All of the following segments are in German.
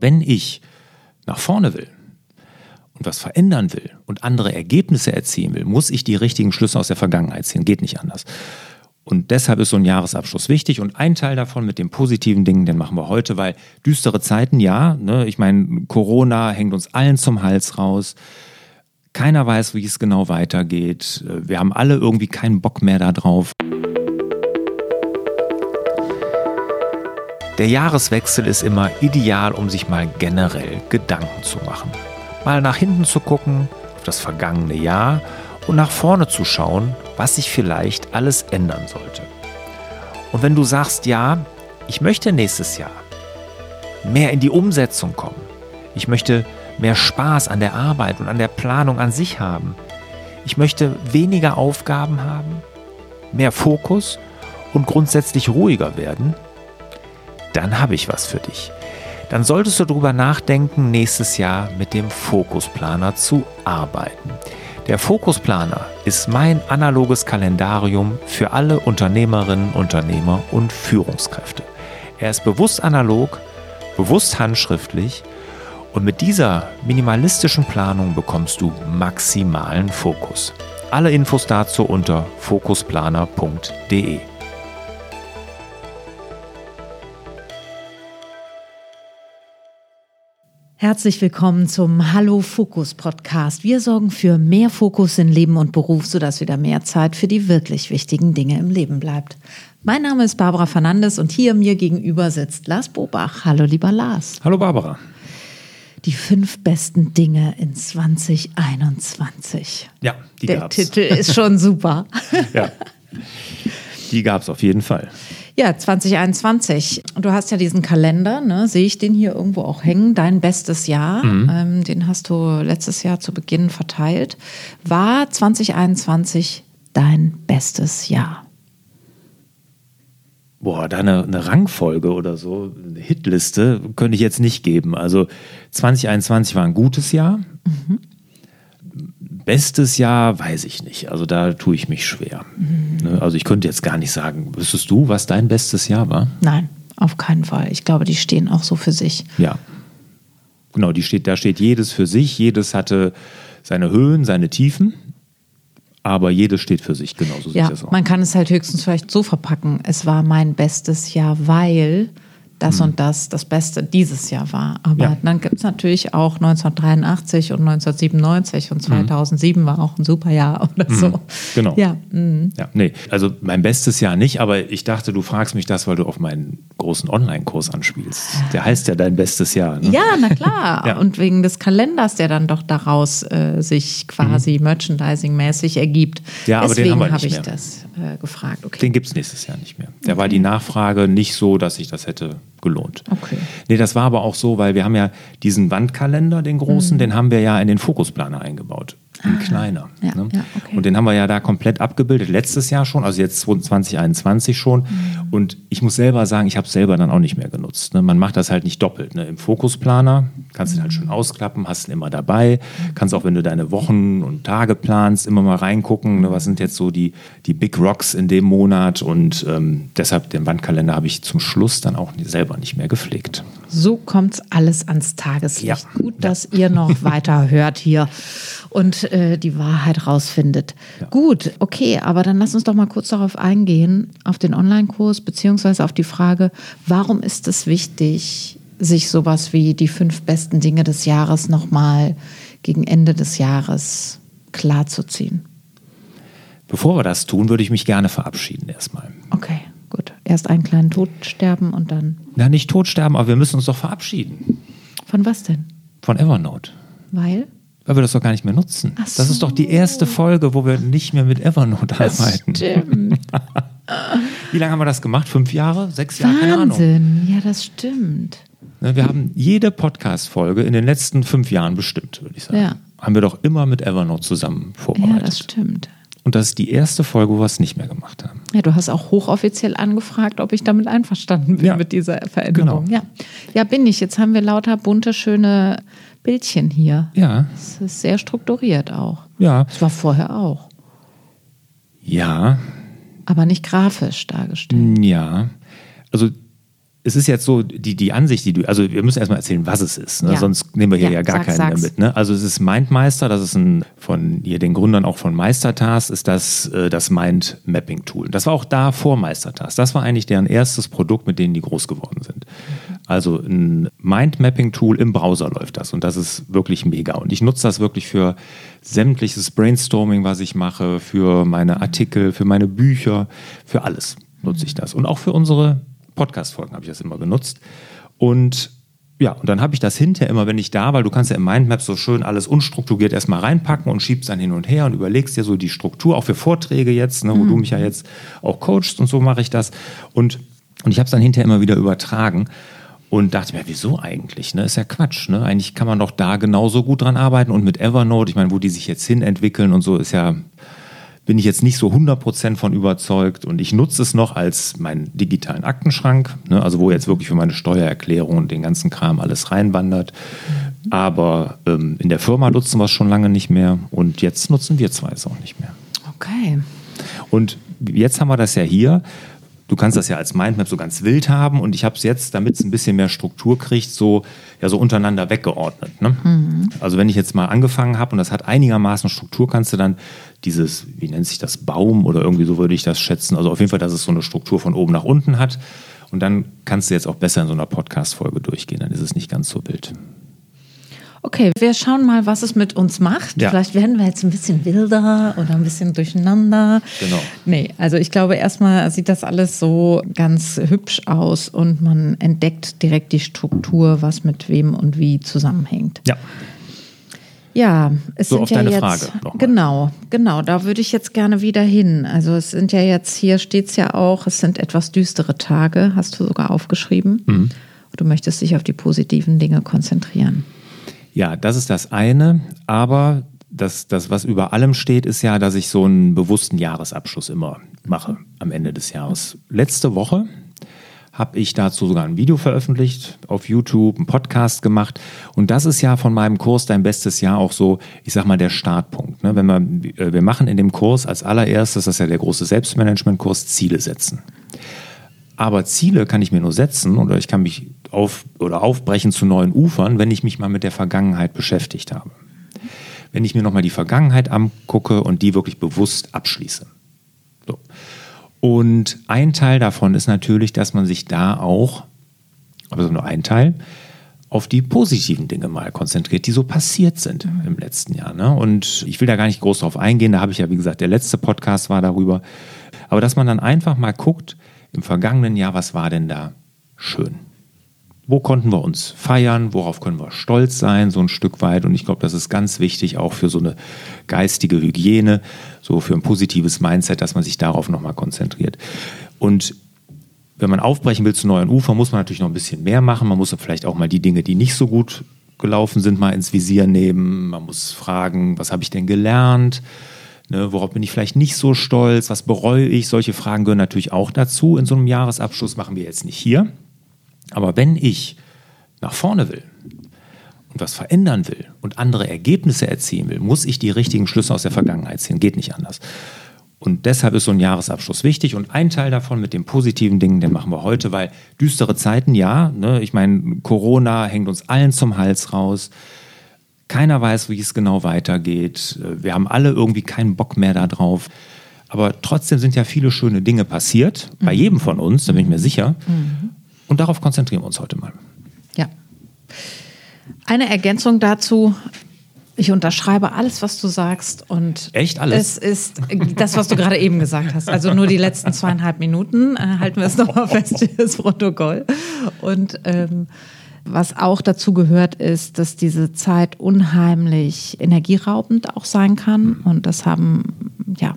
Wenn ich nach vorne will und was verändern will und andere Ergebnisse erzielen will, muss ich die richtigen Schlüsse aus der Vergangenheit ziehen. Geht nicht anders. Und deshalb ist so ein Jahresabschluss wichtig. Und ein Teil davon mit den positiven Dingen, den machen wir heute, weil düstere Zeiten, ja, ne, ich meine, Corona hängt uns allen zum Hals raus. Keiner weiß, wie es genau weitergeht. Wir haben alle irgendwie keinen Bock mehr darauf. Der Jahreswechsel ist immer ideal, um sich mal generell Gedanken zu machen. Mal nach hinten zu gucken, auf das vergangene Jahr und nach vorne zu schauen, was sich vielleicht alles ändern sollte. Und wenn du sagst, ja, ich möchte nächstes Jahr mehr in die Umsetzung kommen, ich möchte mehr Spaß an der Arbeit und an der Planung an sich haben, ich möchte weniger Aufgaben haben, mehr Fokus und grundsätzlich ruhiger werden, dann habe ich was für dich. Dann solltest du darüber nachdenken, nächstes Jahr mit dem Fokusplaner zu arbeiten. Der Fokusplaner ist mein analoges Kalendarium für alle Unternehmerinnen, Unternehmer und Führungskräfte. Er ist bewusst analog, bewusst handschriftlich und mit dieser minimalistischen Planung bekommst du maximalen Fokus. Alle Infos dazu unter fokusplaner.de. Herzlich willkommen zum Hallo Fokus Podcast. Wir sorgen für mehr Fokus in Leben und Beruf, sodass wieder mehr Zeit für die wirklich wichtigen Dinge im Leben bleibt. Mein Name ist Barbara Fernandes und hier mir gegenüber sitzt Lars Bobach. Hallo lieber Lars. Hallo Barbara. Die fünf besten Dinge in 2021. Ja, die Der gab's. Titel ist schon super. ja, die gab es auf jeden Fall. Ja, 2021. Du hast ja diesen Kalender, ne? sehe ich den hier irgendwo auch hängen, dein bestes Jahr. Mhm. Ähm, den hast du letztes Jahr zu Beginn verteilt. War 2021 dein bestes Jahr? Boah, da eine, eine, Rangfolge oder so, eine Hitliste könnte ich jetzt nicht geben. Also 2021 war ein gutes Jahr. Mhm. Bestes Jahr weiß ich nicht. Also da tue ich mich schwer. Mhm. Also ich könnte jetzt gar nicht sagen, wüsstest du, was dein bestes Jahr war? Nein, auf keinen Fall. Ich glaube, die stehen auch so für sich. Ja. Genau, die steht, da steht jedes für sich. Jedes hatte seine Höhen, seine Tiefen. Aber jedes steht für sich, genauso ja, Man kann es halt höchstens vielleicht so verpacken. Es war mein bestes Jahr, weil das mhm. und das das Beste dieses Jahr war. Aber ja. dann gibt es natürlich auch 1983 und 1997 und 2007 mhm. war auch ein super Jahr oder mhm. so. Genau. Ja. Mhm. ja. Nee, also mein bestes Jahr nicht, aber ich dachte, du fragst mich das, weil du auf meinen großen Online-Kurs anspielst. Der heißt ja dein bestes Jahr. Ne? Ja, na klar. ja. Und wegen des Kalenders, der dann doch daraus äh, sich quasi mhm. merchandising-mäßig ergibt. Ja, aber Deswegen den habe ich das äh, gefragt. Okay. Den gibt es nächstes Jahr nicht mehr. Da okay. war die Nachfrage nicht so, dass ich das hätte gelohnt. Okay. Nee, das war aber auch so, weil wir haben ja diesen Wandkalender, den großen, mhm. den haben wir ja in den Fokusplaner eingebaut ein ah, kleiner. Ja, ne? ja, okay. Und den haben wir ja da komplett abgebildet, letztes Jahr schon, also jetzt 2021 schon. Mhm. Und ich muss selber sagen, ich habe es selber dann auch nicht mehr genutzt. Ne? Man macht das halt nicht doppelt. Ne? Im Fokusplaner kannst du mhm. den halt schön ausklappen, hast ihn immer dabei. Mhm. Kannst auch, wenn du deine Wochen und Tage planst, immer mal reingucken, ne? was sind jetzt so die, die Big Rocks in dem Monat. Und ähm, deshalb den Wandkalender habe ich zum Schluss dann auch selber nicht mehr gepflegt. So kommt es alles ans Tageslicht. Ja. Gut, dass ihr noch weiter hört hier und äh, die Wahrheit rausfindet. Ja. Gut, okay, aber dann lass uns doch mal kurz darauf eingehen, auf den Online-Kurs, beziehungsweise auf die Frage, warum ist es wichtig, sich sowas wie die fünf besten Dinge des Jahres nochmal gegen Ende des Jahres klarzuziehen? Bevor wir das tun, würde ich mich gerne verabschieden erstmal. Okay. Erst einen kleinen Tod sterben und dann. Na, nicht tot sterben, aber wir müssen uns doch verabschieden. Von was denn? Von Evernote. Weil? weil wir das doch gar nicht mehr nutzen. So. Das ist doch die erste Folge, wo wir nicht mehr mit Evernote das arbeiten. Stimmt. Wie lange haben wir das gemacht? Fünf Jahre? Sechs Jahre? Wahnsinn, ja, das stimmt. Ne, wir haben jede Podcast-Folge in den letzten fünf Jahren bestimmt, würde ich sagen. Ja. Haben wir doch immer mit Evernote zusammen vorbereitet. Ja, das stimmt. Und das ist die erste Folge, wo wir es nicht mehr gemacht haben. Ja, du hast auch hochoffiziell angefragt, ob ich damit einverstanden bin ja. mit dieser Veränderung. Genau. Ja. ja, bin ich. Jetzt haben wir lauter bunte, schöne Bildchen hier. Ja. Es ist sehr strukturiert auch. Ja. Es war vorher auch. Ja. Aber nicht grafisch dargestellt. Ja. Also es ist jetzt so, die, die Ansicht, die du, also wir müssen erstmal erzählen, was es ist, ne? Ja. sonst nehmen wir hier ja, Ja, gar sag, keinen sag's. mehr mit. Ne? Also es ist Mindmeister, das ist ein von hier den Gründern auch von Meistertask, ist das äh, das Mind Mapping Tool. Das war auch da vor Meistertask. Das war eigentlich deren erstes Produkt, mit denen die groß geworden sind. Also ein Mind Mapping Tool im Browser läuft das und das ist wirklich mega. Und ich nutze das wirklich für sämtliches Brainstorming, was ich mache, für meine Artikel, für meine Bücher, für alles nutze ich das. Und auch für unsere Podcast-Folgen habe ich das immer genutzt. Und ja, und dann habe ich das hinterher immer, wenn ich da, weil du kannst ja im Mindmap so schön alles unstrukturiert erstmal reinpacken und schiebst dann hin und her und überlegst dir so die Struktur, auch für Vorträge jetzt, ne, wo du mich ja jetzt auch coachst und so mache ich das. Und, und ich habe es dann hinterher immer wieder übertragen und dachte mir, wieso eigentlich? Ne? Ist ja Quatsch. Ne? Eigentlich kann man doch da genauso gut dran arbeiten und mit Evernote, ich meine, wo die sich jetzt hin entwickeln und so, ist ja bin ich jetzt nicht so 100% von überzeugt und ich nutze es noch als meinen digitalen Aktenschrank, ne, also wo jetzt wirklich für meine Steuererklärung und den ganzen Kram alles reinwandert. Aber ähm, in der Firma nutzen wir es schon lange nicht mehr und jetzt nutzen wir zwei es auch nicht mehr. Okay. Und jetzt haben wir das ja hier. Du kannst das ja als Mindmap so ganz wild haben und ich habe es jetzt, damit es ein bisschen mehr Struktur kriegt, so, ja, so untereinander weggeordnet. Ne? Also wenn ich jetzt mal angefangen habe und das hat einigermaßen Struktur, kannst du dann dieses, wie nennt sich das, Baum oder irgendwie so würde ich das schätzen. Also auf jeden Fall, dass es so eine Struktur von oben nach unten hat. Und dann kannst du jetzt auch besser in so einer Podcast-Folge durchgehen. Dann ist es nicht ganz so wild. Okay, wir schauen mal, was es mit uns macht. Ja. Vielleicht werden wir jetzt ein bisschen wilder oder ein bisschen durcheinander. Genau. Nee, also ich glaube, erstmal sieht das alles so ganz hübsch aus und man entdeckt direkt die Struktur, was mit wem und wie zusammenhängt. Ja. Ja, es So, sind auf ja deine jetzt Frage nochmal. genau, genau, da würde ich jetzt gerne wieder hin. Also es sind ja jetzt hier steht's ja auch, es sind etwas düstere Tage, hast du sogar aufgeschrieben. Mhm. Du möchtest dich auf die positiven Dinge konzentrieren. Ja, das ist das eine. Aber das, das, was über allem steht, ist ja, dass ich so einen bewussten Jahresabschluss immer mache am Ende des Jahres. Letzte Woche habe ich dazu sogar ein Video veröffentlicht auf YouTube, einen Podcast gemacht. Und das ist ja von meinem Kurs Dein bestes Jahr auch so, ich sag mal, der Startpunkt. Ne? Wenn wir, äh, wir machen in dem Kurs als allererstes, das ist ja der große Selbstmanagement-Kurs, Ziele setzen. Aber Ziele kann ich mir nur setzen oder ich kann mich auf oder aufbrechen zu neuen Ufern, wenn ich mich mal mit der Vergangenheit beschäftigt habe. Wenn ich mir nochmal die Vergangenheit angucke und die wirklich bewusst abschließe. So. Und ein Teil davon ist natürlich, dass man sich da auch, aber so nur ein Teil, auf die positiven Dinge mal konzentriert, die so passiert sind im letzten Jahr. Ne? Und ich will da gar nicht groß drauf eingehen, da habe ich ja, wie gesagt, der letzte Podcast war darüber. Aber dass man dann einfach mal guckt, im vergangenen Jahr, was war denn da schön? Wo konnten wir uns feiern? Worauf können wir stolz sein, so ein Stück weit? Und ich glaube, das ist ganz wichtig auch für so eine geistige Hygiene, so für ein positives Mindset, dass man sich darauf nochmal konzentriert. Und wenn man aufbrechen will zu neuen Ufern, muss man natürlich noch ein bisschen mehr machen. Man muss vielleicht auch mal die Dinge, die nicht so gut gelaufen sind, mal ins Visier nehmen. Man muss fragen, was habe ich denn gelernt? Ne, worauf bin ich vielleicht nicht so stolz? Was bereue ich? Solche Fragen gehören natürlich auch dazu. In so einem Jahresabschluss machen wir jetzt nicht hier. Aber wenn ich nach vorne will und was verändern will und andere Ergebnisse erzielen will, muss ich die richtigen Schlüsse aus der Vergangenheit ziehen. Geht nicht anders. Und deshalb ist so ein Jahresabschluss wichtig. Und ein Teil davon mit den positiven Dingen, den machen wir heute, weil düstere Zeiten, ja, ne, ich meine, Corona hängt uns allen zum Hals raus. Keiner weiß, wie es genau weitergeht. Wir haben alle irgendwie keinen Bock mehr darauf. Aber trotzdem sind ja viele schöne Dinge passiert, bei jedem von uns, da bin ich mir sicher. Und darauf konzentrieren wir uns heute mal. Ja. Eine Ergänzung dazu. Ich unterschreibe alles, was du sagst. Und Echt alles? Es ist das, was du gerade eben gesagt hast. Also nur die letzten zweieinhalb Minuten. Äh, halten wir es nochmal fest für das Protokoll. Und ähm, was auch dazu gehört, ist, dass diese Zeit unheimlich energieraubend auch sein kann. Und das haben ja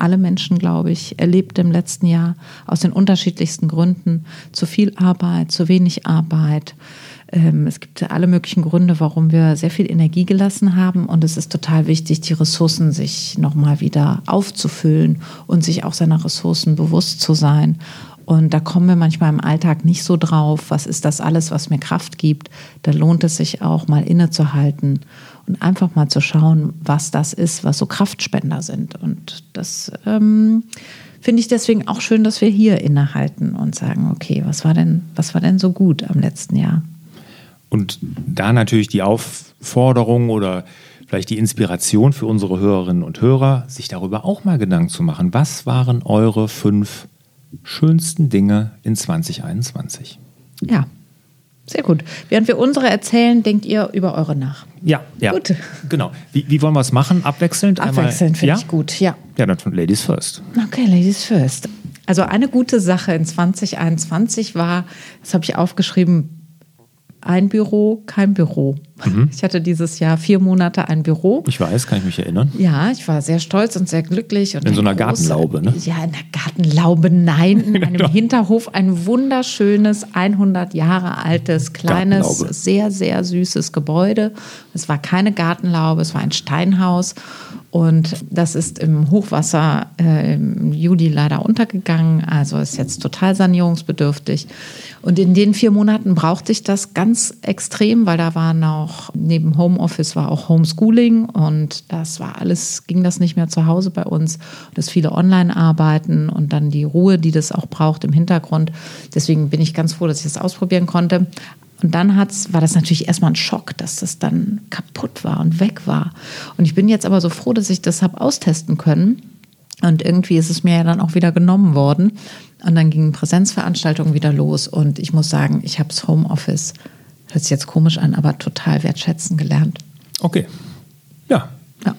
alle Menschen, glaube ich, erlebt im letzten Jahr aus den unterschiedlichsten Gründen. Zu viel Arbeit, zu wenig Arbeit. Ähm, Es gibt alle möglichen Gründe, warum wir sehr viel Energie gelassen haben. Und es ist total wichtig, die Ressourcen sich nochmal wieder aufzufüllen und sich auch seiner Ressourcen bewusst zu sein. Und da kommen wir manchmal im Alltag nicht so drauf, was ist das alles, was mir Kraft gibt. Da lohnt es sich auch mal innezuhalten und einfach mal zu schauen, was das ist, was so Kraftspender sind. Und das ähm, finde ich deswegen auch schön, dass wir hier innehalten und sagen, okay, was war denn, was war denn so gut am letzten Jahr? Und da natürlich die Aufforderung oder vielleicht die Inspiration für unsere Hörerinnen und Hörer, sich darüber auch mal Gedanken zu machen. Was waren eure fünf schönsten Dinge in 2021? Ja, sehr gut. Während wir unsere erzählen, denkt ihr über eure nach. Ja, ja. Gut. Genau. Wie, wie wollen wir es machen? Abwechselnd? Abwechselnd finde ja? ich gut, ja. Ja, dann Ladies first. Okay, Ladies first. Also eine gute Sache in 2021 war, das habe ich aufgeschrieben, ein Büro, kein Büro. Mhm. Ich hatte dieses Jahr vier Monate ein Büro. Ich weiß, kann ich mich erinnern. Ja, ich war sehr stolz und sehr glücklich. Und in so einer große, Gartenlaube, ne? Ja, in der Gartenlaube, nein. In einem Hinterhof ein wunderschönes, 100 Jahre altes, kleines, sehr, sehr süßes Gebäude. Es war keine Gartenlaube, es war ein Steinhaus. Und das ist im Hochwasser äh, im Juli leider untergegangen. Also ist jetzt total sanierungsbedürftig. Und in den vier Monaten brauchte ich das ganz extrem, weil da war noch, neben Homeoffice war auch Homeschooling und das war alles, ging das nicht mehr zu Hause bei uns. Das viele Online-Arbeiten und dann die Ruhe, die das auch braucht im Hintergrund. Deswegen bin ich ganz froh, dass ich das ausprobieren konnte. Und dann hat's, war das natürlich erstmal ein Schock, dass das dann kaputt war und weg war. Und ich bin jetzt aber so froh, dass ich das habe austesten können. Und irgendwie ist es mir ja dann auch wieder genommen worden. Und dann gingen Präsenzveranstaltungen wieder los. Und ich muss sagen, ich habe das Homeoffice, hört sich jetzt komisch an, aber total wertschätzen gelernt. Okay. Ja. Ja.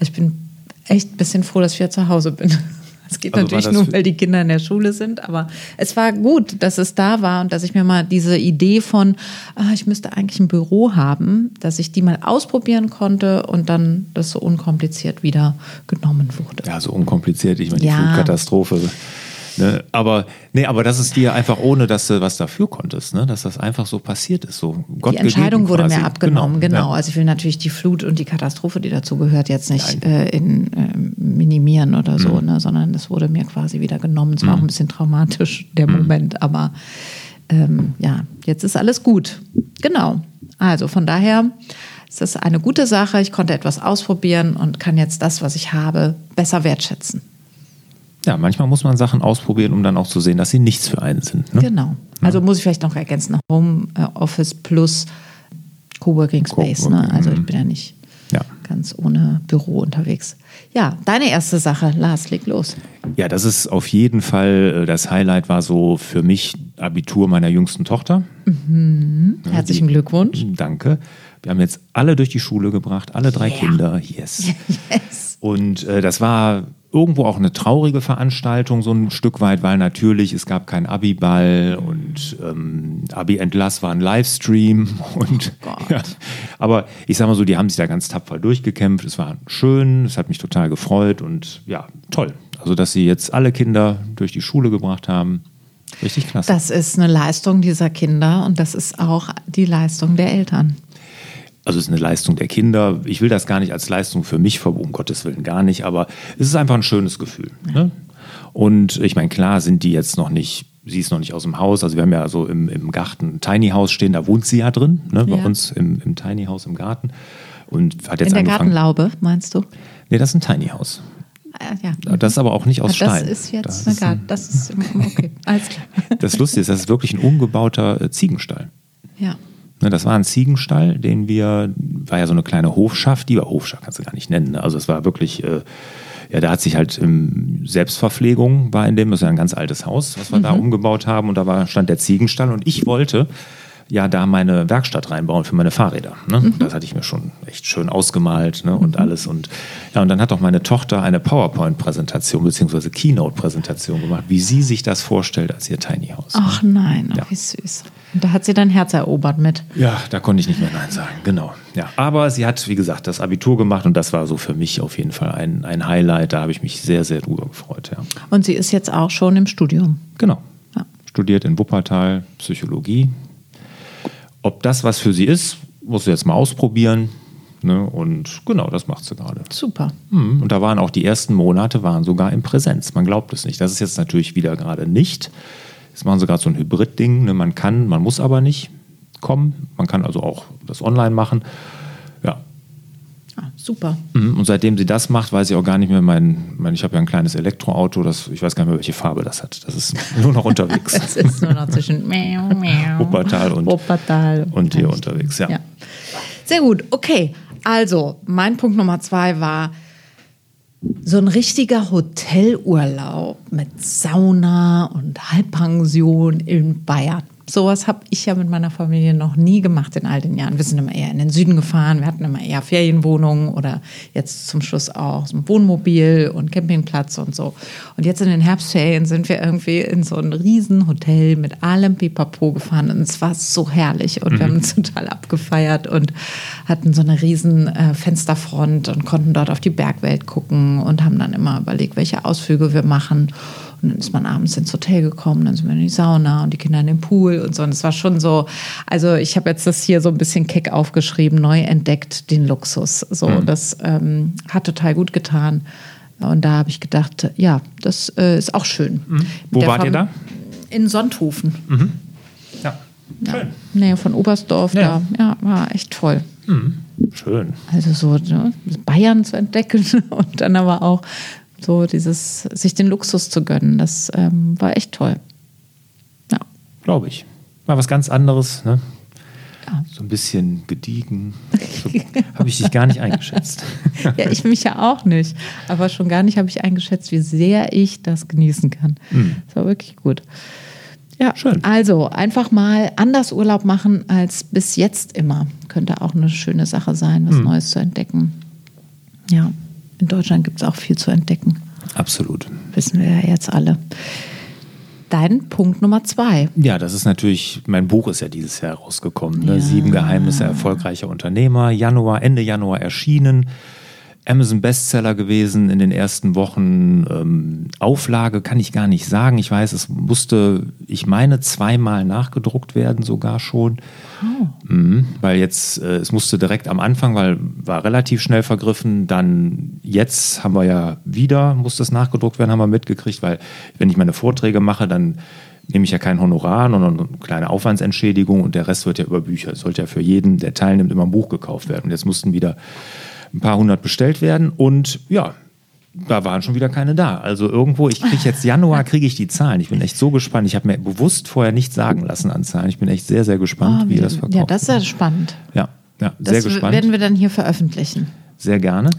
Ich bin echt ein bisschen froh, dass ich wieder zu Hause bin. Es geht also natürlich nur, weil die Kinder in der Schule sind, aber es war gut, dass es da war und dass ich mir mal diese Idee von, ah, ich müsste eigentlich ein Büro haben, dass ich die mal ausprobieren konnte und dann das so unkompliziert wieder genommen wurde. Ja, so unkompliziert. Ich meine, die ja. Flutkatastrophe Ne? Aber, nee, aber das ist dir einfach ohne, dass du was dafür konntest, ne? dass das einfach so passiert ist. So Gott die Entscheidung wurde mir abgenommen, genau. genau. Ja. Also ich will natürlich die Flut und die Katastrophe, die dazu gehört, jetzt nicht äh, in, äh, minimieren oder so, mhm. ne? sondern das wurde mir quasi wieder genommen. Es war mhm. auch ein bisschen traumatisch, der mhm. Moment, aber ähm, ja, jetzt ist alles gut. Genau. Also von daher ist das eine gute Sache. Ich konnte etwas ausprobieren und kann jetzt das, was ich habe, besser wertschätzen. Ja, manchmal muss man Sachen ausprobieren, um dann auch zu sehen, dass sie nichts für einen sind. Ne? Genau. Also ja. muss ich vielleicht noch ergänzen, Home äh, Office plus Coworking Space. Ne? Also ich bin ja nicht ja. ganz ohne Büro unterwegs. Ja, deine erste Sache, Lars, leg los. Ja, das ist auf jeden Fall, äh, das Highlight war so für mich Abitur meiner jüngsten Tochter. Mhm. Herzlichen Die, Glückwunsch. Danke. Wir haben jetzt alle durch die Schule gebracht, alle drei yeah. Kinder. Yes. yes. Und äh, das war irgendwo auch eine traurige Veranstaltung, so ein Stück weit, weil natürlich es gab keinen Abi-Ball und ähm, Abi-Entlass war ein Livestream. Und, oh ja, aber ich sag mal so, die haben sich da ganz tapfer durchgekämpft. Es war schön, es hat mich total gefreut und ja, toll. Also, dass sie jetzt alle Kinder durch die Schule gebracht haben. Richtig klasse. Das ist eine Leistung dieser Kinder und das ist auch die Leistung der Eltern also es ist eine Leistung der Kinder. Ich will das gar nicht als Leistung für mich um Gottes Willen gar nicht, aber es ist einfach ein schönes Gefühl. Ne? Und ich meine, klar sind die jetzt noch nicht, sie ist noch nicht aus dem Haus. Also wir haben ja so im, im Garten ein Tiny House stehen, da wohnt sie ja drin, ne? bei ja. uns im, im Tiny House im Garten. Und hat jetzt In der Gartenlaube, meinst du? Nee, das ist ein Tiny House. Ah, ja. Das ist aber auch nicht aus das Stein. Das ist jetzt das eine Garten. Das ist okay, alles klar. Das Lustige ist, das ist wirklich ein umgebauter äh, Ziegenstall. Ja. Ne, das war ein Ziegenstall, den wir, war ja so eine kleine Hofschaft, die war Hofschaft, kannst du gar nicht nennen. Ne? Also es war wirklich, äh, ja, da hat sich halt ähm, Selbstverpflegung war in dem, das ist ja ein ganz altes Haus, was wir mhm. da umgebaut haben und da war, stand der Ziegenstall und ich wollte ja da meine Werkstatt reinbauen für meine Fahrräder. Ne? Mhm. Das hatte ich mir schon echt schön ausgemalt ne? und mhm. alles. Und ja, und dann hat auch meine Tochter eine PowerPoint-Präsentation bzw. Keynote-Präsentation gemacht, wie sie sich das vorstellt als ihr Tiny House. Ach nein, ja. wie süß. Und da hat sie dein Herz erobert mit. Ja, da konnte ich nicht mehr Nein sagen, genau. Ja, aber sie hat, wie gesagt, das Abitur gemacht und das war so für mich auf jeden Fall ein, ein Highlight. Da habe ich mich sehr, sehr drüber gefreut. Ja. Und sie ist jetzt auch schon im Studium. Genau. Ja. Studiert in Wuppertal Psychologie ob das was für sie ist, muss sie jetzt mal ausprobieren. Ne? Und genau, das macht sie gerade. Super. Mhm. Und da waren auch die ersten Monate waren sogar in Präsenz. Man glaubt es nicht. Das ist jetzt natürlich wieder gerade nicht. Jetzt machen sie gerade so ein Hybrid-Ding. Ne? Man kann, man muss aber nicht kommen. Man kann also auch das online machen. Ja. Super. Mhm, und seitdem sie das macht, weiß ich auch gar nicht mehr, mein, mein ich habe ja ein kleines Elektroauto, das, ich weiß gar nicht mehr, welche Farbe das hat. Das ist nur noch unterwegs. Es ist nur noch zwischen Wuppertal und, Wuppertal und hier unterwegs, ja. ja. Sehr gut, okay. Also, mein Punkt Nummer zwei war so ein richtiger Hotelurlaub mit Sauna und Halbpension in Bayern. Sowas habe ich ja mit meiner Familie noch nie gemacht in all den Jahren. Wir sind immer eher in den Süden gefahren, wir hatten immer eher Ferienwohnungen oder jetzt zum Schluss auch so ein Wohnmobil und Campingplatz und so. Und jetzt in den Herbstferien sind wir irgendwie in so ein Riesenhotel mit allem Pipapo gefahren und es war so herrlich und mhm. wir haben uns total abgefeiert und hatten so eine riesen äh, Fensterfront und konnten dort auf die Bergwelt gucken und haben dann immer überlegt, welche Ausflüge wir machen. Und dann ist man abends ins Hotel gekommen, dann sind wir in die Sauna und die Kinder in den Pool und so. Und es war schon so, also ich habe jetzt das hier so ein bisschen keck aufgeschrieben, neu entdeckt den Luxus. So, mhm. das ähm, hat total gut getan. Und da habe ich gedacht, ja, das äh, ist auch schön. Mhm. Wo wart Fam ihr da? In Sonthofen. Mhm. Ja. Schön. Ja, Nähe von Oberstdorf, ja. da. Ja, war echt toll. Mhm. Schön. Also so ne, Bayern zu entdecken und dann aber auch so dieses, sich den Luxus zu gönnen, das ähm, war echt toll. Ja. Glaube ich. War was ganz anderes, ne? Ja. So ein bisschen gediegen. So, habe ich dich gar nicht eingeschätzt. ja, ich mich ja auch nicht. Aber schon gar nicht habe ich eingeschätzt, wie sehr ich das genießen kann. Mhm. Das war wirklich gut. Ja, schön. Also einfach mal anders Urlaub machen als bis jetzt immer. Könnte auch eine schöne Sache sein, was mhm. Neues zu entdecken. Ja in Deutschland gibt es auch viel zu entdecken. Absolut. Wissen wir ja jetzt alle. Dein Punkt Nummer zwei. Ja, das ist natürlich, mein Buch ist ja dieses Jahr rausgekommen. Ne? Ja. Sieben Geheimnisse erfolgreicher Unternehmer. Januar, Ende Januar erschienen. Amazon Bestseller gewesen in den ersten Wochen. Ähm, Auflage kann ich gar nicht sagen. Ich weiß, es musste, ich meine, zweimal nachgedruckt werden, sogar schon. Oh. Mhm, weil jetzt, äh, es musste direkt am Anfang, weil war relativ schnell vergriffen. Dann jetzt haben wir ja wieder, musste es nachgedruckt werden, haben wir mitgekriegt, weil wenn ich meine Vorträge mache, dann nehme ich ja kein Honorar, sondern eine kleine Aufwandsentschädigung und der Rest wird ja über Bücher. Es sollte ja für jeden, der teilnimmt, immer ein Buch gekauft werden. Und jetzt mussten wieder ein paar hundert bestellt werden und ja, da waren schon wieder keine da. Also irgendwo, ich kriege jetzt Januar, kriege ich die Zahlen. Ich bin echt so gespannt. Ich habe mir bewusst vorher nichts sagen lassen an Zahlen. Ich bin echt sehr, sehr gespannt, oh, wie, wie das verkauft. Ja, das ist ja spannend. Ja, ja sehr das gespannt. werden wir dann hier veröffentlichen. Sehr gerne.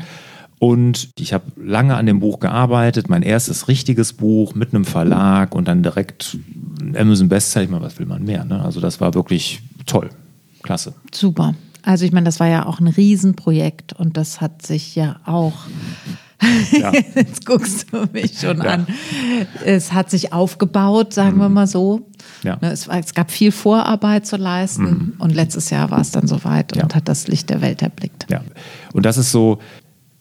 Und ich habe lange an dem Buch gearbeitet, mein erstes richtiges Buch mit einem Verlag und dann direkt Amazon Bestseller. Ich meine, was will man mehr? Ne? Also das war wirklich toll. Klasse. Super. Also ich meine, das war ja auch ein Riesenprojekt und das hat sich ja auch ja. Jetzt guckst du mich schon ja. an. Es hat sich aufgebaut, sagen mhm. wir mal so. Ja. Ne, es, es, gab viel Vorarbeit zu leisten mhm. und letztes Jahr war es dann soweit und hat das Licht der Welt erblickt. Ja. Und das ist so,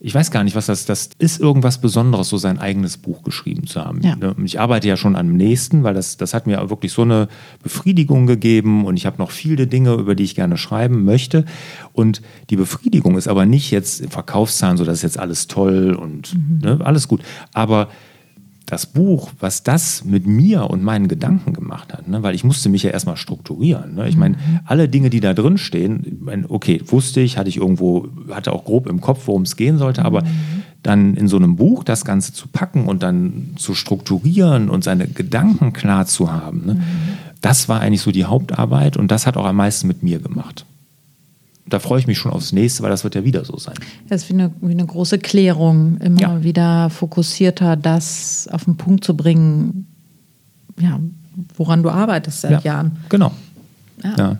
ich weiß gar nicht, was das, das ist irgendwas Besonderes, so sein eigenes Buch geschrieben zu haben. Ja. Ne, ich arbeite ja schon am nächsten, weil das, das hat mir wirklich so eine Befriedigung gegeben und ich habe noch viele Dinge, über die ich gerne schreiben möchte. Und die Befriedigung ist aber nicht jetzt im Verkaufszahlen, so dass jetzt alles toll und mhm. ne, alles gut. Aber das Buch, was das mit mir und meinen Gedanken gemacht hat, ne? weil ich musste mich ja erstmal strukturieren. Ne? Ich meine, mhm. alle Dinge, die da drin stehen, mein, okay, wusste ich, hatte ich irgendwo, hatte auch grob im Kopf, worum es gehen sollte, aber mhm. dann in so einem Buch das Ganze zu packen und dann zu strukturieren und seine Gedanken klar zu haben, ne? Mhm. das war eigentlich so die Hauptarbeit und das hat auch am meisten mit mir gemacht da freue ich mich schon aufs nächste, weil das wird ja wieder so sein. Das ist wie eine, wie eine große Klärung, immer ja. wieder fokussierter, das auf den Punkt zu bringen, ja, woran du arbeitest seit ja, Jahren. Genau. Ja. ja.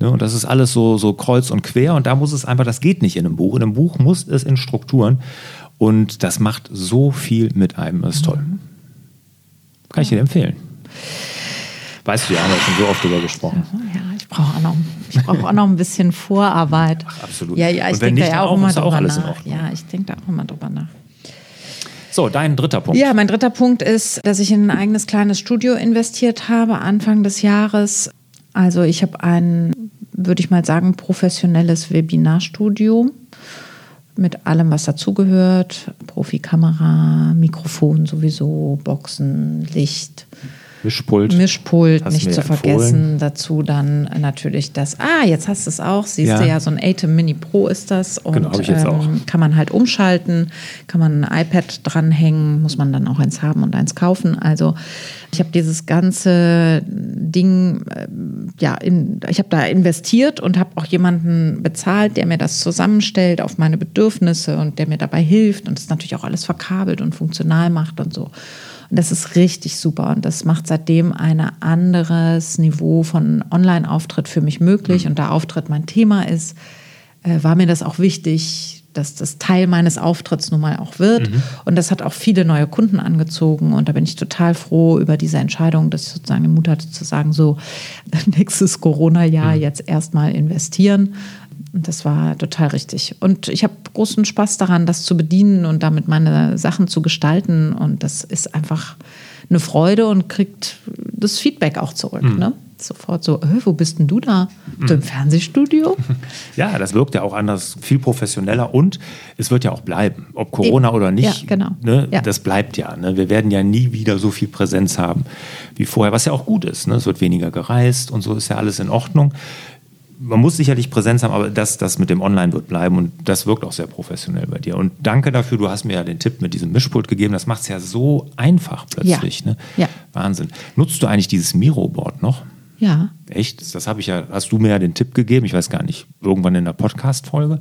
Ne, und das ist alles so, so kreuz und quer und da muss es einfach, das geht nicht in einem Buch. In einem Buch muss es in Strukturen und das macht so viel mit einem. Das ist toll. Mhm. Kann ich dir empfehlen. Weißt du, wir haben ja schon so oft darüber gesprochen. Ja, ich brauche auch noch ich brauche auch noch ein bisschen Vorarbeit. Ach, absolut. Ja, ja, ich denke da ja auch, immer drüber nach. Ja, ich denke da auch immer drüber nach. So, dein dritter Punkt. Ja, mein dritter Punkt ist, dass ich in ein eigenes kleines Studio investiert habe Anfang des Jahres. Also ich habe ein, würde ich mal sagen, professionelles Webinarstudio mit allem, was dazugehört. Profikamera, Mikrofon sowieso, Boxen, Licht Mischpult. Mischpult, nicht zu vergessen. Dazu dann natürlich das, ah, jetzt hast du es auch, siehst ja. du ja, so ein Atem Mini Pro ist das. Und genau, ich jetzt ähm, auch. kann man halt umschalten, kann man ein iPad dranhängen, muss man dann auch eins haben und eins kaufen. Also ich habe dieses ganze Ding, äh, ja, in, ich habe da investiert und habe auch jemanden bezahlt, der mir das zusammenstellt auf meine Bedürfnisse und der mir dabei hilft und das natürlich auch alles verkabelt und funktional macht und so. Und das ist richtig super und das macht seitdem ein anderes Niveau von Online-Auftritt für mich möglich. Und da Auftritt mein Thema ist, äh, war mir das auch wichtig, dass das Teil meines Auftritts nun mal auch wird. Mhm. Und das hat auch viele neue Kunden angezogen. Und da bin ich total froh über diese Entscheidung, dass ich sozusagen den Mut hatte zu sagen, so nächstes Corona-Jahr mhm. jetzt erstmal investieren. Und das war total richtig. Und ich habe großen Spaß daran, das zu bedienen und damit meine Sachen zu gestalten. Und das ist einfach eine Freude und kriegt das Feedback auch zurück. Mhm. Ne? sofort so, äh, wo bist denn du da? Du im Fernsehstudio? Ja, das wirkt ja auch anders, viel professioneller und es wird ja auch bleiben. Ob Corona Eben. oder nicht, ja, genau. ne, ja. das bleibt ja. Ne? Wir werden ja nie wieder so viel Präsenz haben wie vorher, was ja auch gut ist. Ne? Es wird weniger gereist und so ist ja alles in Ordnung. Man muss sicherlich Präsenz haben, aber das, das mit dem Online wird bleiben und das wirkt auch sehr professionell bei dir. Und danke dafür, du hast mir ja den Tipp mit diesem Mischpult gegeben. Das macht es ja so einfach plötzlich. Ja. Ne? ja. Wahnsinn. Nutzt du eigentlich dieses Miro-Board noch? Ja. Echt? Das habe ich ja, hast du mir ja den Tipp gegeben, ich weiß gar nicht, irgendwann in der Podcast-Folge.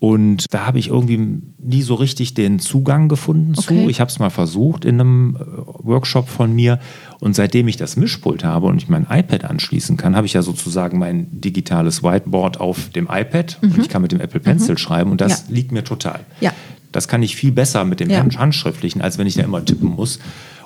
Und da habe ich irgendwie nie so richtig den Zugang gefunden okay. zu. Ich habe es mal versucht in einem äh, Workshop von mir. Und seitdem ich das Mischpult habe und ich mein iPad anschließen kann, habe ich ja sozusagen mein digitales Whiteboard auf dem iPad mhm. und ich kann mit dem Apple Pencil mhm. schreiben und das ja. liegt mir total. Ja. Das kann ich viel besser mit dem ja. Handschriftlichen, als wenn ich da immer tippen muss.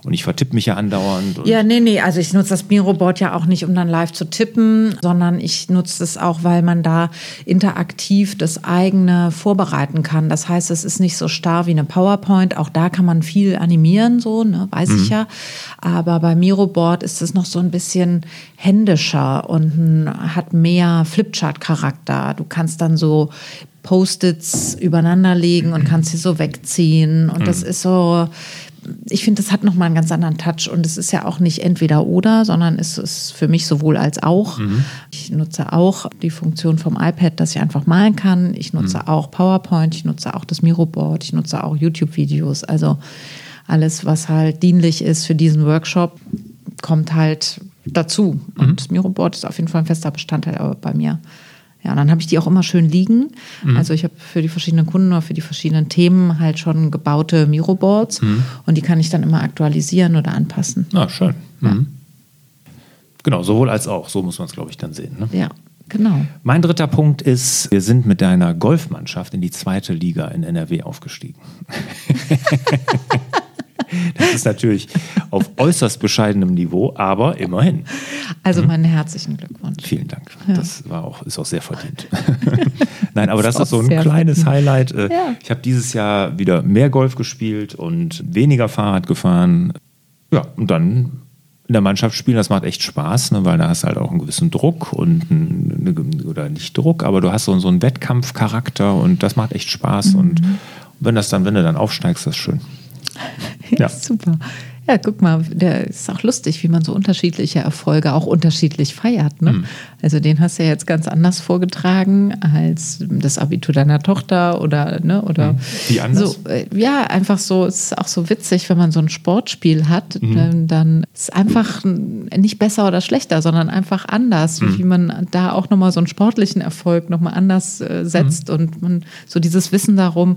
Und ich vertippe mich ja andauernd. ja, nee, nee. Also ich nutze das Miro-Board ja auch nicht, um dann live zu tippen, sondern ich nutze es auch, weil man da interaktiv das eigene vorbereiten kann. Das heißt, es ist nicht so starr wie eine PowerPoint. Auch da kann man viel animieren, so, ne, weiß mhm. ich ja. Aber bei Miro-Board ist es noch so ein bisschen händischer und hat mehr Flipchart-Charakter. Du kannst dann so Post-its übereinander legen und kannst sie so wegziehen. Und das mhm. ist so, ich finde, das hat nochmal einen ganz anderen Touch und es ist ja auch nicht entweder oder, sondern es ist für mich sowohl als auch. Mhm. Ich nutze auch die Funktion vom iPad, dass ich einfach malen kann. Ich nutze mhm. auch PowerPoint, ich nutze auch das Miroboard, ich nutze auch YouTube-Videos. Also alles, was halt dienlich ist für diesen Workshop, kommt halt dazu. Mhm. Und Miroboard ist auf jeden Fall ein fester Bestandteil bei mir. Ja, und dann habe ich die auch immer schön liegen. Mhm. Also ich habe für die verschiedenen Kunden oder für die verschiedenen Themen halt schon gebaute Miroboards mhm. und die kann ich dann immer aktualisieren oder anpassen. Ah, schön. Ja. Mhm. Genau, sowohl als auch. So muss man es, glaube ich, dann sehen. Ne? Ja, genau. Mein dritter Punkt ist, wir sind mit deiner Golfmannschaft in die zweite Liga in NRW aufgestiegen. Das ist natürlich auf äußerst bescheidenem Niveau, aber immerhin. Also mhm. meinen herzlichen Glückwunsch. Vielen Dank. Ja. Das war auch, ist auch sehr verdient. Nein, aber das, das ist so ein kleines verdient. Highlight. Äh, ja. Ich habe dieses Jahr wieder mehr Golf gespielt und weniger Fahrrad gefahren. Ja, und dann in der Mannschaft spielen, das macht echt Spaß, ne, weil da hast du halt auch einen gewissen Druck und eine, oder nicht Druck, aber du hast so, so einen Wettkampfcharakter und das macht echt Spaß. Mhm. Und wenn das dann, wenn du dann aufsteigst, das ist schön. Ja. Super. Ja, guck mal, der ist auch lustig, wie man so unterschiedliche Erfolge auch unterschiedlich feiert. Ne? Mhm. Also den hast du ja jetzt ganz anders vorgetragen als das Abitur deiner Tochter oder ne oder mhm. wie anders? So, äh, ja, einfach so. Es ist auch so witzig, wenn man so ein Sportspiel hat, mhm. dann ist es einfach nicht besser oder schlechter, sondern einfach anders, mhm. wie man da auch nochmal so einen sportlichen Erfolg nochmal anders äh, setzt mhm. und man so dieses Wissen darum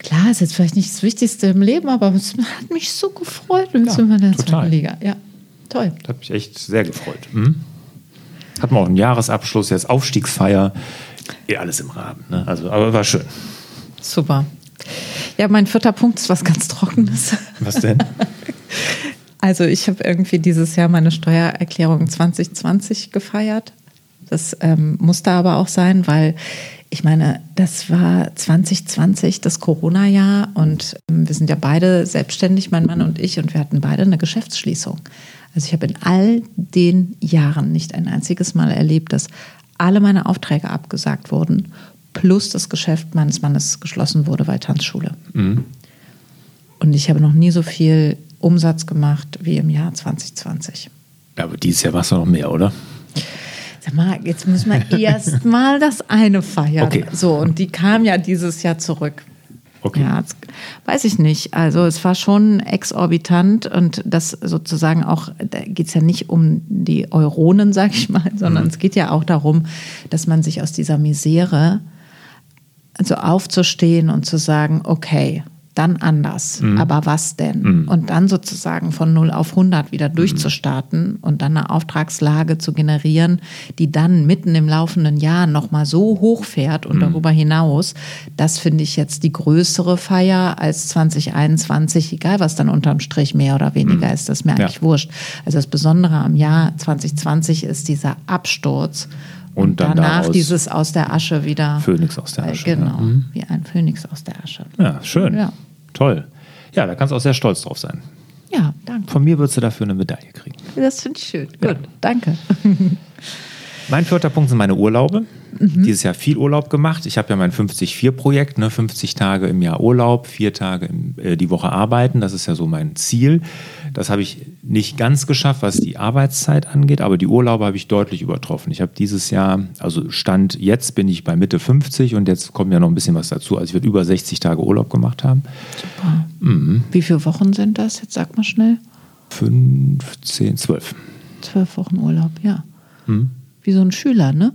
Klar, ist jetzt vielleicht nicht das Wichtigste im Leben, aber es hat mich so gefreut. Und ja, sind wir in der zweiten Liga. Ja, toll. Das hat mich echt sehr gefreut. Mhm. Hatten wir auch einen Jahresabschluss, jetzt Aufstiegsfeier. Eh alles im Rahmen. Ne? Also, aber war schön. Super. Ja, mein vierter Punkt ist was ganz Trockenes. Was denn? Also ich habe irgendwie dieses Jahr meine Steuererklärung 2020 gefeiert. Das ähm, musste aber auch sein, weil ich meine, das war 2020, das Corona-Jahr und ähm, wir sind ja beide selbstständig, mein Mann und ich, und wir hatten beide eine Geschäftsschließung. Also ich habe in all den Jahren nicht ein einziges Mal erlebt, dass alle meine Aufträge abgesagt wurden, plus das Geschäft meines Mannes geschlossen wurde, weil Tanzschule. Mhm. Und ich habe noch nie so viel Umsatz gemacht wie im Jahr 2020. Ja, aber dieses Jahr machst du noch mehr, oder? Sag mal, jetzt müssen wir erst mal das eine feiern. Okay. So, und die kam ja dieses Jahr zurück. Okay. Ja, weiß ich nicht. Also es war schon exorbitant und das sozusagen auch, da geht es ja nicht um die Euronen, sag ich mal, sondern es geht ja auch darum, dass man sich aus dieser Misere, also aufzustehen und zu sagen, okay, dann anders. Aber was denn? Und dann sozusagen von 0 auf 100 wieder durchzustarten und dann eine Auftragslage zu generieren, die dann mitten im laufenden Jahr nochmal so hoch fährt und darüber hinaus, das finde ich jetzt die größere Feier als 2021, egal was dann unterm Strich mehr oder weniger ist, das ist mir Ja. eigentlich wurscht. Also das Besondere am Jahr 2020 ist dieser Absturz Und dann danach dieses aus der Asche wieder. Phönix aus der Äh, Asche, Genau, ja. Mhm. wie ein Phönix aus der Asche. Ja, schön. Ja. Toll. Ja, da kannst du auch sehr stolz drauf sein. Ja, danke. Von mir würdest du dafür eine Medaille kriegen. Das finde ich schön. Gut, danke. Mein vierter Punkt sind meine Urlaube. Mhm. Dieses Jahr viel Urlaub gemacht. Ich habe ja mein 50-4-Projekt, ne? 50 Tage im Jahr Urlaub, vier Tage im, äh, die Woche arbeiten. Das ist ja so mein Ziel. Das habe ich nicht ganz geschafft, was die Arbeitszeit angeht, aber die Urlaube habe ich deutlich übertroffen. Ich habe dieses Jahr, also Stand jetzt bin ich bei Mitte 50 und jetzt kommt ja noch ein bisschen was dazu. Also ich werde über 60 Tage Urlaub gemacht haben. Super. Mhm. Wie viele Wochen sind das? Jetzt sag mal schnell. 15, 12. Zwölf Wochen Urlaub, ja. Mhm. Wie so ein Schüler, ne?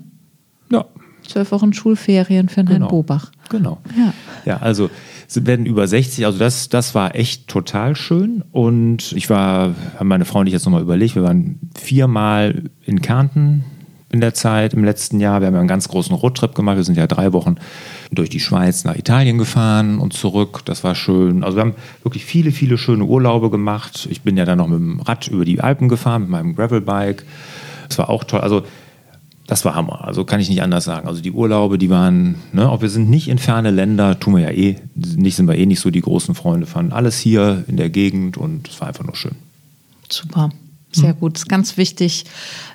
Ja, Zwölf Wochen Schulferien für Herrn Genau. Bobach. Genau. Ja. Ja, also es werden über 60, also das, das war echt total schön. Und ich war, haben meine Frau und ich jetzt nochmal überlegt, wir waren viermal in Kärnten in der Zeit im letzten Jahr. Wir haben ja einen ganz großen Roadtrip gemacht. Wir sind ja drei Wochen durch die Schweiz nach Italien gefahren und zurück. Das war schön. Also wir haben wirklich viele, viele schöne Urlaube gemacht. Ich bin ja dann noch mit dem Rad über die Alpen gefahren, mit meinem Gravelbike. Das war auch toll. Also das war Hammer. Also kann ich nicht anders sagen. Also die Urlaube, die waren, ne, auch wir sind nicht in ferne Länder, tun wir ja eh, nicht sind wir eh nicht so die großen Freunde von. Alles hier in der Gegend und es war einfach nur schön. Super. Sehr gut. Es ist ganz wichtig,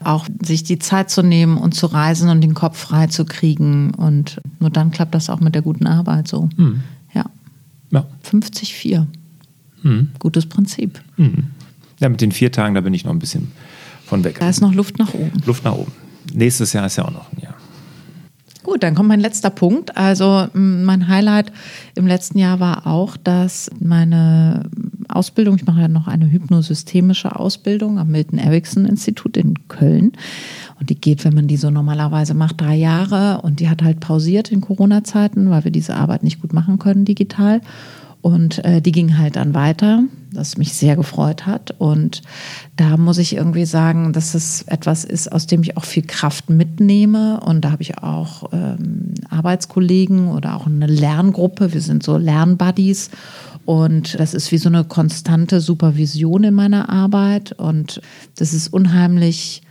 auch sich die Zeit zu nehmen und zu reisen und den Kopf frei zu kriegen. Und nur dann klappt das auch mit der guten Arbeit so. Ja. Ja. 50-4. Gutes Prinzip. ja, mit den vier Tagen, da bin ich noch ein bisschen von weg. Da ist noch Luft nach oben. Luft nach oben. Nächstes Jahr ist ja auch noch ein Jahr. Gut, dann kommt mein letzter Punkt. Also mein Highlight im letzten Jahr war auch, dass meine Ausbildung, ich mache ja noch eine hypnosystemische Ausbildung am Milton Erickson Institut in Köln. Und die geht, wenn man die so normalerweise macht, drei Jahre. Und die hat halt pausiert in Corona-Zeiten, weil wir diese Arbeit nicht gut machen können digital. Und äh, die ging halt dann weiter, was mich sehr gefreut hat. Und da muss ich irgendwie sagen, dass es etwas ist, aus dem ich auch viel Kraft mitnehme. Und da habe ich auch ähm, Arbeitskollegen oder auch eine Lerngruppe. Wir sind so Lernbuddies. Und das ist wie so eine konstante Supervision in meiner Arbeit. Und das ist unheimlich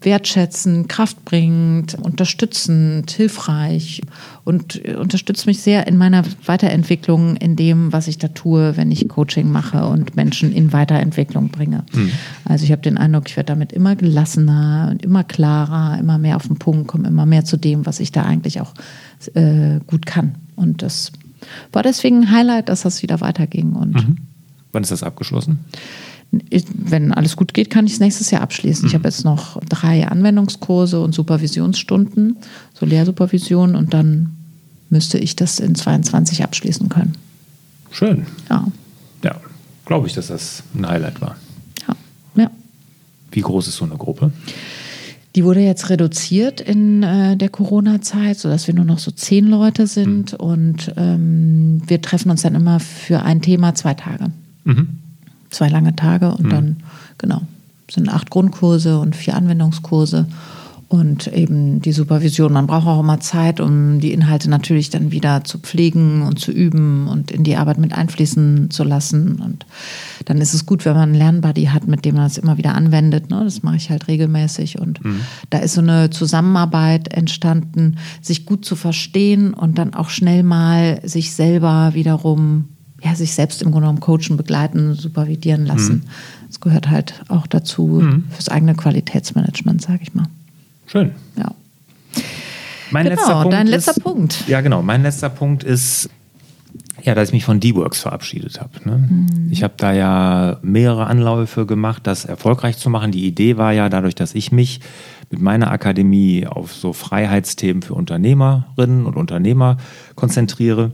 wertschätzend, kraftbringend, unterstützend, hilfreich und unterstützt mich sehr in meiner Weiterentwicklung, in dem, was ich da tue, wenn ich Coaching mache und Menschen in Weiterentwicklung bringe. Also ich habe den Eindruck, ich werde damit immer gelassener und immer klarer, immer mehr auf den Punkt, komme immer mehr zu dem, was ich da eigentlich auch äh, gut kann. Und das war deswegen ein Highlight, dass das wieder weiterging. Und Wann ist das abgeschlossen? ich- wenn alles gut geht, kann ich es nächstes Jahr abschließen. Ich habe jetzt noch drei Anwendungskurse und Supervisionsstunden, so Lehrsupervision und dann müsste ich das in 22 abschließen können. Schön. Ja, Ja, glaube ich, dass das ein Highlight war. ja, ja. Wie groß ist so eine Gruppe? Die wurde jetzt reduziert in äh, der Corona-Zeit, sodass wir nur noch so zehn Leute sind und ähm, wir treffen uns dann immer für ein Thema zwei Tage. Zwei lange Tage und dann, genau, sind acht Grundkurse und vier Anwendungskurse und eben die Supervision. Man braucht auch immer Zeit, um die Inhalte natürlich dann wieder zu pflegen und zu üben und in die Arbeit mit einfließen zu lassen. Und dann ist es gut, wenn man einen Lernbuddy hat, mit dem man das immer wieder anwendet. Ne? Das mache ich halt regelmäßig. Und da ist so eine Zusammenarbeit entstanden, sich gut zu verstehen und dann auch schnell mal sich selber wiederum, ja, sich selbst im Grunde genommen coachen, begleiten, supervidieren lassen. Das gehört halt auch dazu fürs eigene Qualitätsmanagement, sage ich mal. Schön. Ja. Mein Genau, letzter Punkt dein ist, letzter Punkt. Ja, genau. Mein letzter Punkt ist, Ja, dass ich mich von D-Works verabschiedet habe. Ne? Mhm. Ich habe da ja mehrere Anläufe gemacht, das erfolgreich zu machen. Die Idee war ja dadurch, dass ich mich mit meiner Akademie auf so Freiheitsthemen für Unternehmerinnen und Unternehmer konzentriere,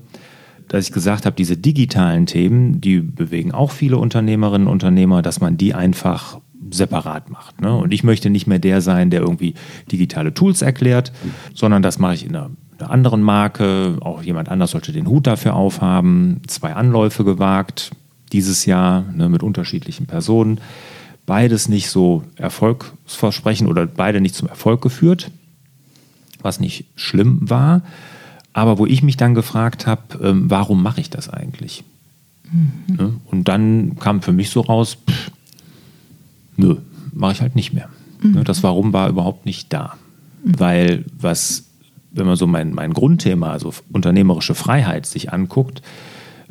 dass ich gesagt habe, diese digitalen Themen, die bewegen auch viele Unternehmerinnen und Unternehmer, dass man die einfach separat macht. Ne? Und ich möchte nicht mehr der sein, der irgendwie digitale Tools erklärt, sondern das mache ich in einer, einer anderen Marke. Auch jemand anders sollte den Hut dafür aufhaben. Zwei Anläufe gewagt dieses Jahr ne, mit unterschiedlichen Personen. Beides nicht so erfolgsversprechend oder beide nicht zum Erfolg geführt, was nicht schlimm war. Aber wo ich mich dann gefragt habe, ähm, warum mache ich das eigentlich? Mhm. Ne? Und dann kam für mich so raus, pff, nö, mache ich halt nicht mehr. Mhm. Ne, das Warum war überhaupt nicht da. Mhm. Weil was, wenn man so mein, mein Grundthema, also unternehmerische Freiheit sich anguckt,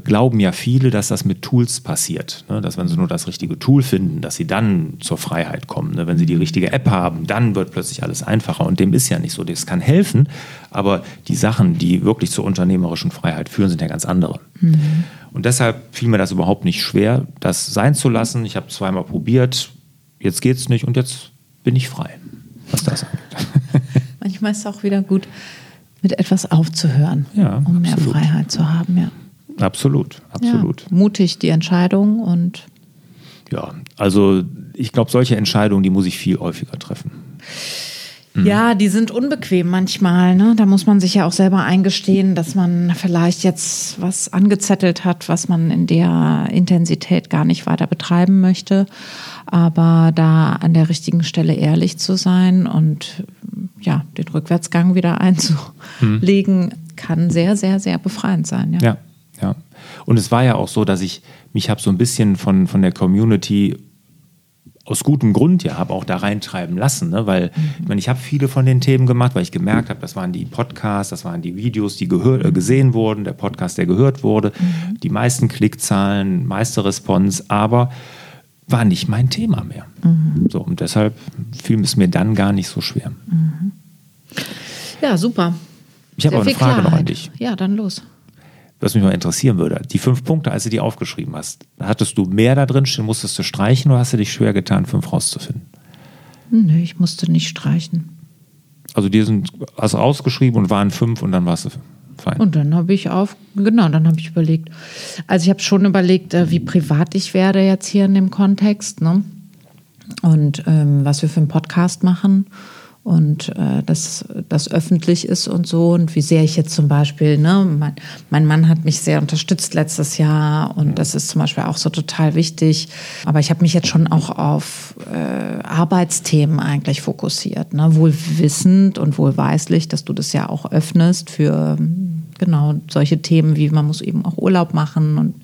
glauben ja viele, dass das mit Tools passiert. Ne? Dass wenn sie nur das richtige Tool finden, dass sie dann zur Freiheit kommen. Ne? Wenn sie die richtige App haben, dann wird plötzlich alles einfacher. Und dem ist ja nicht so. Das kann helfen, aber die Sachen, die wirklich zur unternehmerischen Freiheit führen, sind ja ganz andere. Mhm. Und deshalb fiel mir das überhaupt nicht schwer, das sein zu lassen. Ich habe zweimal probiert, jetzt geht es nicht und jetzt bin ich frei, was das angeht. Manchmal ist es auch wieder gut, mit etwas aufzuhören, ja, um mehr Freiheit zu haben, ja. Absolut, absolut. Ja, mutig die Entscheidung und. Ja, also ich glaube, solche Entscheidungen, die muss ich viel häufiger treffen. Mhm. Ja, die sind unbequem manchmal. Ne? Da muss man sich ja auch selber eingestehen, dass man vielleicht jetzt was angezettelt hat, was man in der Intensität gar nicht weiter betreiben möchte. Aber da an der richtigen Stelle ehrlich zu sein und ja, den Rückwärtsgang wieder einzulegen, mhm. kann sehr, sehr, sehr befreiend sein. Ja. ja, ja. Und es war ja auch so, dass ich mich habe so ein bisschen von, von der Community aus gutem Grund ja habe auch da reintreiben lassen, ne? weil ich meine, ich habe viele von den Themen gemacht, weil ich gemerkt habe, das waren die Podcasts, das waren die Videos, die gehör, äh, gesehen wurden, der Podcast, der gehört wurde, die meisten Klickzahlen, meiste Response, aber war nicht mein Thema mehr. Mhm. So und deshalb fiel es mir dann gar nicht so schwer. Mhm. Ja, super. Ich habe auch eine Frage Klarheit. noch an dich. Ja, dann los was mich mal interessieren würde. Die fünf Punkte, als du die aufgeschrieben hast, hattest du mehr da drin stehen, musstest du streichen oder hast du dich schwer getan, fünf rauszufinden? Nee, ich musste nicht streichen. Also die sind hast ausgeschrieben und waren fünf und dann warst du fein. Und dann habe ich auf, genau, dann habe ich überlegt. Also ich habe schon überlegt, äh, wie privat ich werde jetzt hier in dem Kontext, ne? Und ähm, was wir für einen Podcast machen und äh, dass das öffentlich ist und so. Und wie sehr ich jetzt zum Beispiel, ne, mein, mein Mann hat mich sehr unterstützt letztes Jahr. Und das ist zum Beispiel auch so total wichtig. Aber ich habe mich jetzt schon auch auf äh, Arbeitsthemen eigentlich fokussiert, ne, wohl wissend und wohlweislich, dass du das ja auch öffnest für genau solche Themen wie man muss eben auch Urlaub machen und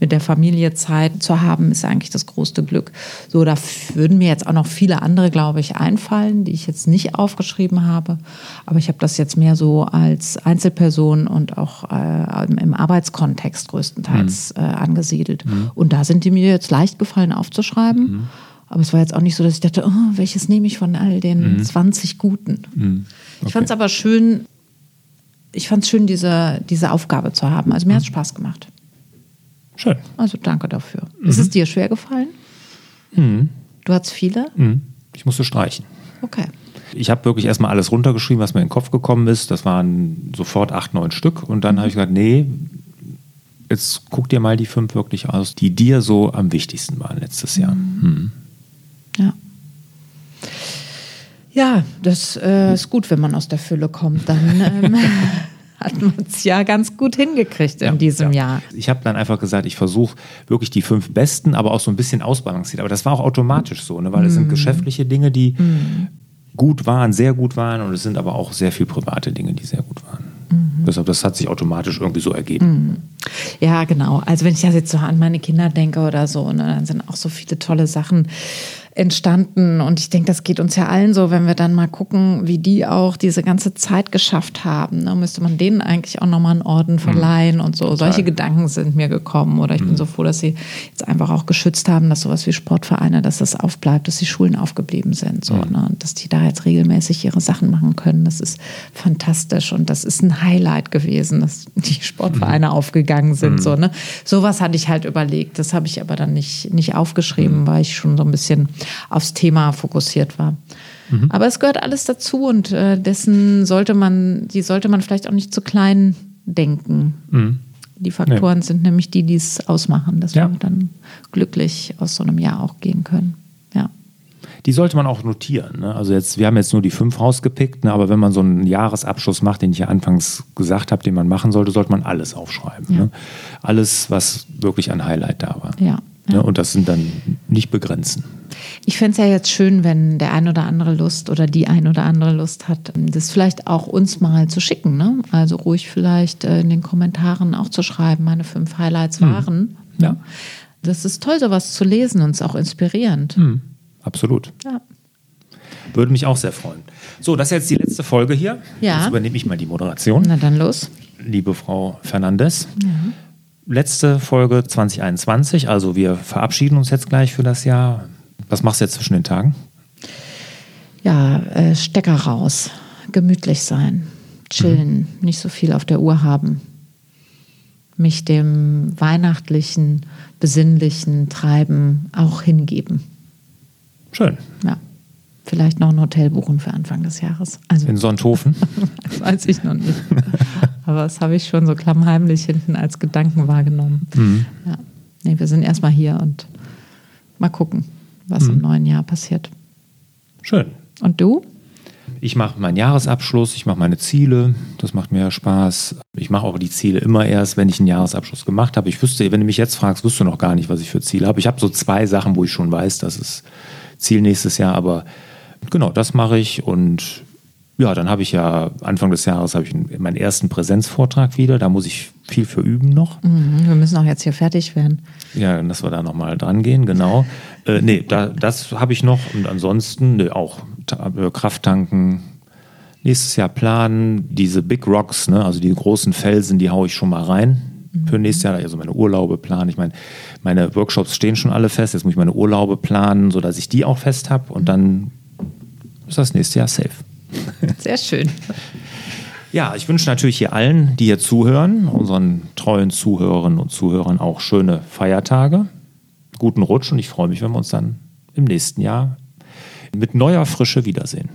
mit der Familie Zeit zu haben, ist eigentlich das größte Glück. So, da würden mir jetzt auch noch viele andere, glaube ich, einfallen, die ich jetzt nicht aufgeschrieben habe. Aber ich habe das jetzt mehr so als Einzelperson und auch äh, im Arbeitskontext größtenteils mhm. äh, angesiedelt. Mhm. Und da sind die mir jetzt leicht gefallen aufzuschreiben. Mhm. Aber es war jetzt auch nicht so, dass ich dachte, oh, welches nehme ich von all den mhm. 20 Guten. Mhm. Okay. Ich fand es aber schön, ich fand es schön, diese, diese Aufgabe zu haben. Also mir hat es mhm. Spaß gemacht. Schön. Also danke dafür. Mhm. Ist es dir schwer gefallen? Mhm. Du hattest viele? Mhm. Ich musste streichen. Okay. Ich habe wirklich erstmal alles runtergeschrieben, was mir in den Kopf gekommen ist. Das waren sofort acht, neun Stück. Und dann mhm. habe ich gesagt, nee, jetzt guck dir mal die fünf wirklich aus, die dir so am wichtigsten waren letztes Jahr. Mhm. Ja. Ja, das äh, ist gut, wenn man aus der Fülle kommt. Dann ähm, hat man es ja ganz gut hingekriegt in ja, diesem ja. Jahr. Ich habe dann einfach gesagt, ich versuche wirklich die fünf besten, aber auch so ein bisschen ausbalanciert. Aber das war auch automatisch so, ne? weil es mm. sind geschäftliche Dinge, die mm. gut waren, sehr gut waren und es sind aber auch sehr viel private Dinge, die sehr gut waren. Mhm. Deshalb, das hat sich automatisch irgendwie so ergeben. Mhm. Ja, genau. Also wenn ich jetzt so an meine Kinder denke oder so, ne, dann sind auch so viele tolle Sachen entstanden. Und ich denke, das geht uns ja allen so, wenn wir dann mal gucken, wie die auch diese ganze Zeit geschafft haben. Ne? Müsste man denen eigentlich auch nochmal einen Orden mhm. verleihen mhm. und so. Total. Solche Gedanken sind mir gekommen. Oder ich mhm. bin so froh, dass sie jetzt einfach auch geschützt haben, dass sowas wie Sportvereine, dass das aufbleibt, dass die Schulen aufgeblieben sind. So, mhm. ne? Und dass die da jetzt regelmäßig ihre Sachen machen können. Das ist fantastisch und das ist ein Highlight gewesen, dass die Sportvereine mhm. aufgegangen sind. Mhm. So, ne? Sowas hatte ich halt überlegt. Das habe ich aber dann nicht, nicht aufgeschrieben, mhm. weil ich schon so ein bisschen aufs Thema fokussiert war. Mhm. Aber es gehört alles dazu und äh, dessen sollte man, die sollte man vielleicht auch nicht zu klein denken. Mhm. Die Faktoren nee. sind nämlich die, die es ausmachen, dass ja. wir dann glücklich aus so einem Jahr auch gehen können. Ja. Die sollte man auch notieren. Ne? Also jetzt, wir haben jetzt nur die fünf rausgepickt, ne? aber wenn man so einen Jahresabschluss macht, den ich ja anfangs gesagt habe, den man machen sollte, sollte man alles aufschreiben. Ja. Ne? Alles, was wirklich ein Highlight da war. Ja. Ja. Und das sind dann nicht begrenzen. Ich fände es ja jetzt schön, wenn der ein oder andere Lust oder die ein oder andere Lust hat, das vielleicht auch uns mal zu schicken. Ne? Also ruhig vielleicht äh, in den Kommentaren auch zu schreiben, meine fünf Highlights mhm. waren. Ja. Das ist toll, sowas zu lesen und es auch inspirierend. Mhm. Absolut. Ja. Würde mich auch sehr freuen. So, das ist jetzt die letzte Folge hier. Ja. Jetzt übernehme ich mal die Moderation. Na dann los. Liebe Frau Fernandes. Ja letzte Folge 2021. Also wir verabschieden uns jetzt gleich für das Jahr. Was machst du jetzt zwischen den Tagen? Ja, äh, Stecker raus, gemütlich sein, chillen, mhm. nicht so viel auf der Uhr haben, mich dem weihnachtlichen, besinnlichen Treiben auch hingeben. Schön. Ja. Vielleicht noch ein Hotel buchen für Anfang des Jahres. Also, In Sonthofen? das weiß ich noch nicht. Aber das habe ich schon so klammheimlich hinten als Gedanken wahrgenommen. Mhm. Ja. Nee, wir sind erstmal hier und mal gucken, was mhm. im neuen Jahr passiert. Schön. Und du? Ich mache meinen Jahresabschluss, ich mache meine Ziele, das macht mir Spaß. Ich mache auch die Ziele immer erst, wenn ich einen Jahresabschluss gemacht habe. Ich wüsste, wenn du mich jetzt fragst, wüsste du noch gar nicht, was ich für Ziele habe. Ich habe so zwei Sachen, wo ich schon weiß, das ist Ziel nächstes Jahr, aber genau, das mache ich und ja, dann habe ich ja Anfang des Jahres habe ich meinen ersten Präsenzvortrag wieder. Da muss ich viel für üben noch. Mhm, wir müssen auch jetzt hier fertig werden. Ja, dass wir da nochmal dran gehen, genau. Äh, nee, da, das habe ich noch und ansonsten nee, auch äh, Kraft tanken. Nächstes Jahr planen, diese Big Rocks, ne, also die großen Felsen, die haue ich schon mal rein mhm. für nächstes Jahr. Also meine Urlaube planen. Ich meine, meine Workshops stehen schon alle fest. Jetzt muss ich meine Urlaube planen, sodass ich die auch fest habe und dann ist das nächste Jahr safe. Sehr schön. Ja, ich wünsche natürlich hier allen, die hier zuhören, unseren treuen Zuhörerinnen und Zuhörern auch schöne Feiertage, guten Rutsch und ich freue mich, wenn wir uns dann im nächsten Jahr mit neuer Frische wiedersehen.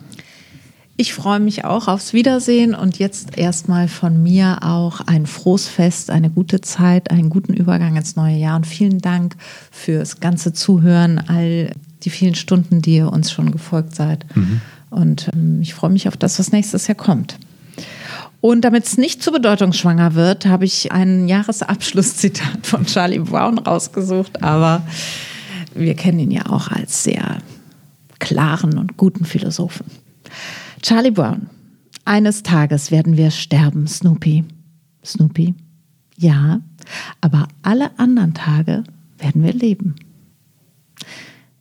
Ich freue mich auch aufs Wiedersehen und jetzt erstmal von mir auch ein frohes Fest, eine gute Zeit, einen guten Übergang ins neue Jahr und vielen Dank fürs ganze Zuhören, all die vielen Stunden, die ihr uns schon gefolgt seid. Mhm. Und ähm, ich freue mich auf das, was nächstes Jahr kommt. Und damit es nicht zu bedeutungsschwanger wird, habe ich ein Jahresabschlusszitat von Charlie Brown rausgesucht. Aber wir kennen ihn ja auch als sehr klaren und guten Philosophen. Charlie Brown. Eines Tages werden wir sterben, Snoopy. Snoopy? Ja, aber alle anderen Tage werden wir leben.